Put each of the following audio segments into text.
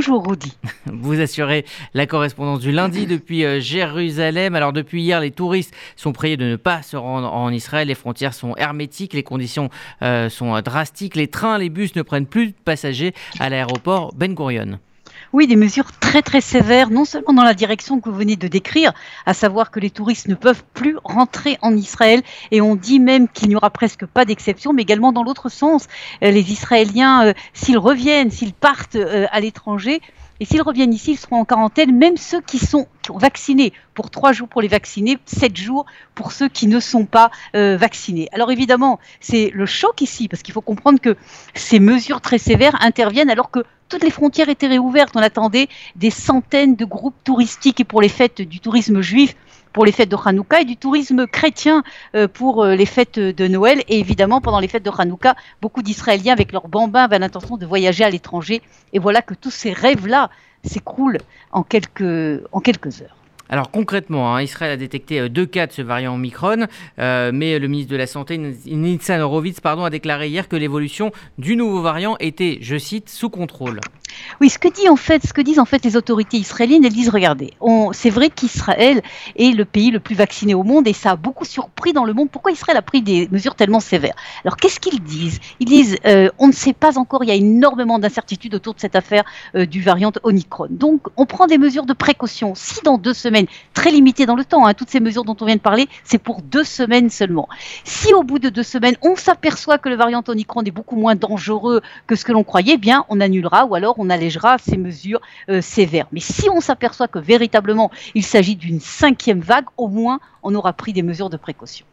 Bonjour Rudy. Vous assurez la correspondance du lundi depuis euh, Jérusalem. Alors depuis hier, les touristes sont priés de ne pas se rendre en Israël. Les frontières sont hermétiques, les conditions euh, sont drastiques. Les trains, les bus ne prennent plus de passagers à l'aéroport Ben Gurion. Oui, des mesures très très sévères, non seulement dans la direction que vous venez de décrire, à savoir que les touristes ne peuvent plus rentrer en Israël, et on dit même qu'il n'y aura presque pas d'exception, mais également dans l'autre sens. Euh, les Israéliens, euh, s'ils reviennent, s'ils partent euh, à l'étranger, et s'ils reviennent ici, ils seront en quarantaine, même ceux qui sont vaccinés pour trois jours pour les vaccinés, sept jours pour ceux qui ne sont pas euh, vaccinés. Alors évidemment, c'est le choc ici, parce qu'il faut comprendre que ces mesures très sévères interviennent alors que toutes les frontières étaient réouvertes. On attendait des centaines de groupes touristiques et pour les fêtes du tourisme juif pour les fêtes de Hanouka et du tourisme chrétien euh, pour euh, les fêtes de Noël. Et évidemment, pendant les fêtes de Hanouka, beaucoup d'Israéliens avec leurs bambins avaient l'intention de voyager à l'étranger. Et voilà que tous ces rêves-là s'écroulent en quelques, en quelques heures. Alors concrètement, hein, Israël a détecté euh, deux cas de ce variant Omicron, mais le ministre de la Santé, Nitzan Horowitz, pardon, a déclaré hier que l'évolution du nouveau variant était, je cite, sous contrôle. Oui, ce que, dit en fait, ce que disent en fait les autorités israéliennes, elles disent regardez, c'est vrai qu'Israël est le pays le plus vacciné au monde et ça a beaucoup surpris dans le monde. Pourquoi Israël a pris des mesures tellement sévères? Alors qu'est-ce qu'ils disent? Ils disent euh, on ne sait pas encore, il y a énormément d'incertitudes autour de cette affaire euh, du variant Omicron. Donc on prend des mesures de précaution. Si dans deux semaines, très limitées dans le temps, hein, toutes ces mesures dont on vient de parler, c'est pour deux semaines seulement. Si au bout de deux semaines, on s'aperçoit que le variant Omicron est beaucoup moins dangereux que ce que l'on croyait, eh bien on annulera ou alors on allégera ces mesures euh, sévères. Mais si on s'aperçoit que véritablement il s'agit d'une cinquième vague, au moins on aura pris des mesures de précaution.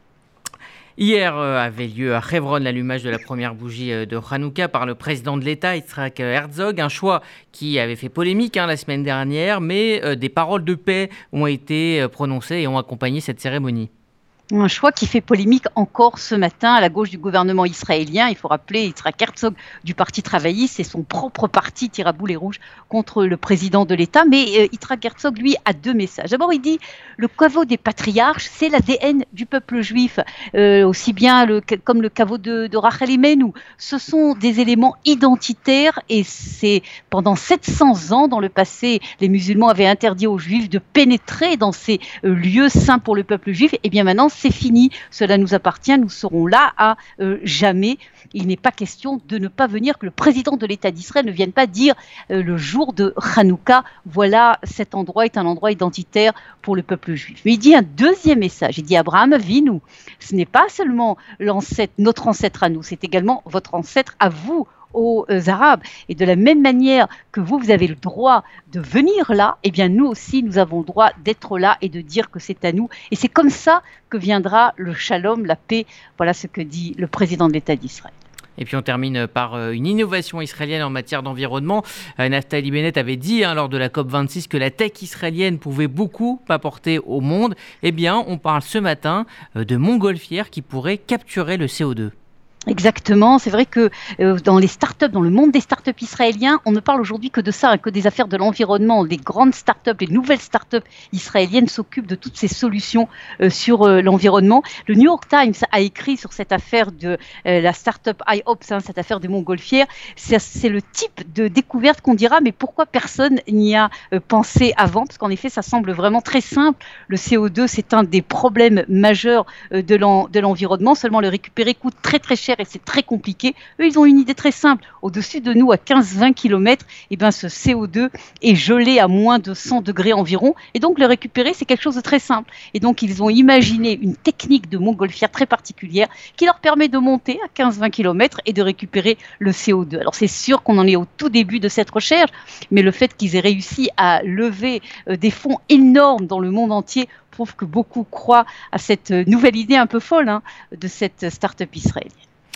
Hier euh, avait lieu à Hebron l'allumage de la première bougie euh, de Hanouka par le président de l'État, Yitzhak Herzog, un choix qui avait fait polémique hein, la semaine dernière, mais des paroles de paix ont été prononcées et ont accompagné cette cérémonie. Un choix qui fait polémique encore ce matin à la gauche du gouvernement israélien. Il faut rappeler Yitzhak Herzog du Parti travailliste, c'est son propre parti tire à rouge contre le président de l'État. Mais euh, Yitzhak Herzog, lui, a deux messages. D'abord, il dit le caveau des patriarches, c'est l'ADN du peuple juif, euh, aussi bien comme le caveau de, de Rachel Imenu. Ce sont des éléments identitaires et c'est pendant 700 ans dans le passé, les musulmans avaient interdit aux juifs de pénétrer dans ces euh, lieux saints pour le peuple juif. Et bien maintenant, c'est fini, cela nous appartient, nous serons là à euh, jamais. Il n'est pas question de ne pas venir, que le président de l'État d'Israël ne vienne pas dire euh, le jour de Hanouka, voilà, cet endroit est un endroit identitaire pour le peuple juif. Mais il dit un deuxième message, il dit Abraham, vis-nous. Ce n'est pas seulement notre ancêtre à nous, c'est également votre ancêtre à vous, aux euh, Arabes. Et de la même manière que vous, vous avez le droit de venir là, eh bien nous aussi, nous avons le droit d'être là et de dire que c'est à nous. Et c'est comme ça que viendra le shalom, la paix. Voilà ce que dit le président de l'État d'Israël. Et puis on termine par euh, une innovation israélienne en matière d'environnement. Euh, Naftali Bennett avait dit hein, lors de la COP26 que la tech israélienne pouvait beaucoup apporter au monde. Eh bien, on parle ce matin de montgolfières qui pourraient capturer le CO2. Exactement. C'est vrai que euh, dans les startups, dans le monde des startups israéliens, on ne parle aujourd'hui que de ça, hein, que des affaires de l'environnement. Les grandes startups, les nouvelles startups israéliennes s'occupent de toutes ces solutions euh, sur euh, l'environnement. Le New York Times a écrit sur cette affaire de la startup IOPS, hein, cette affaire des montgolfières. C'est le type de découverte qu'on dira, mais pourquoi personne n'y a pensé avant? Parce qu'en effet, ça semble vraiment très simple. Le CO2, c'est un des problèmes majeurs de l'environnement. Seulement, le récupérer coûte très très cher et c'est très compliqué. Eux, ils ont une idée très simple. Au-dessus de nous, à 15-20 km, eh ben, ce CO2 est gelé à moins de 100 degrés environ. Et donc, le récupérer, c'est quelque chose de très simple. Et donc, ils ont imaginé une technique de montgolfière très particulière qui leur permet de monter à 15-20 km et de récupérer le CO2. Alors, c'est sûr qu'on en est au tout début de cette recherche, mais le fait qu'ils aient réussi à lever euh, des fonds énormes dans le monde entier prouve que beaucoup croient à cette nouvelle idée un peu folle hein, de cette start-up israélienne.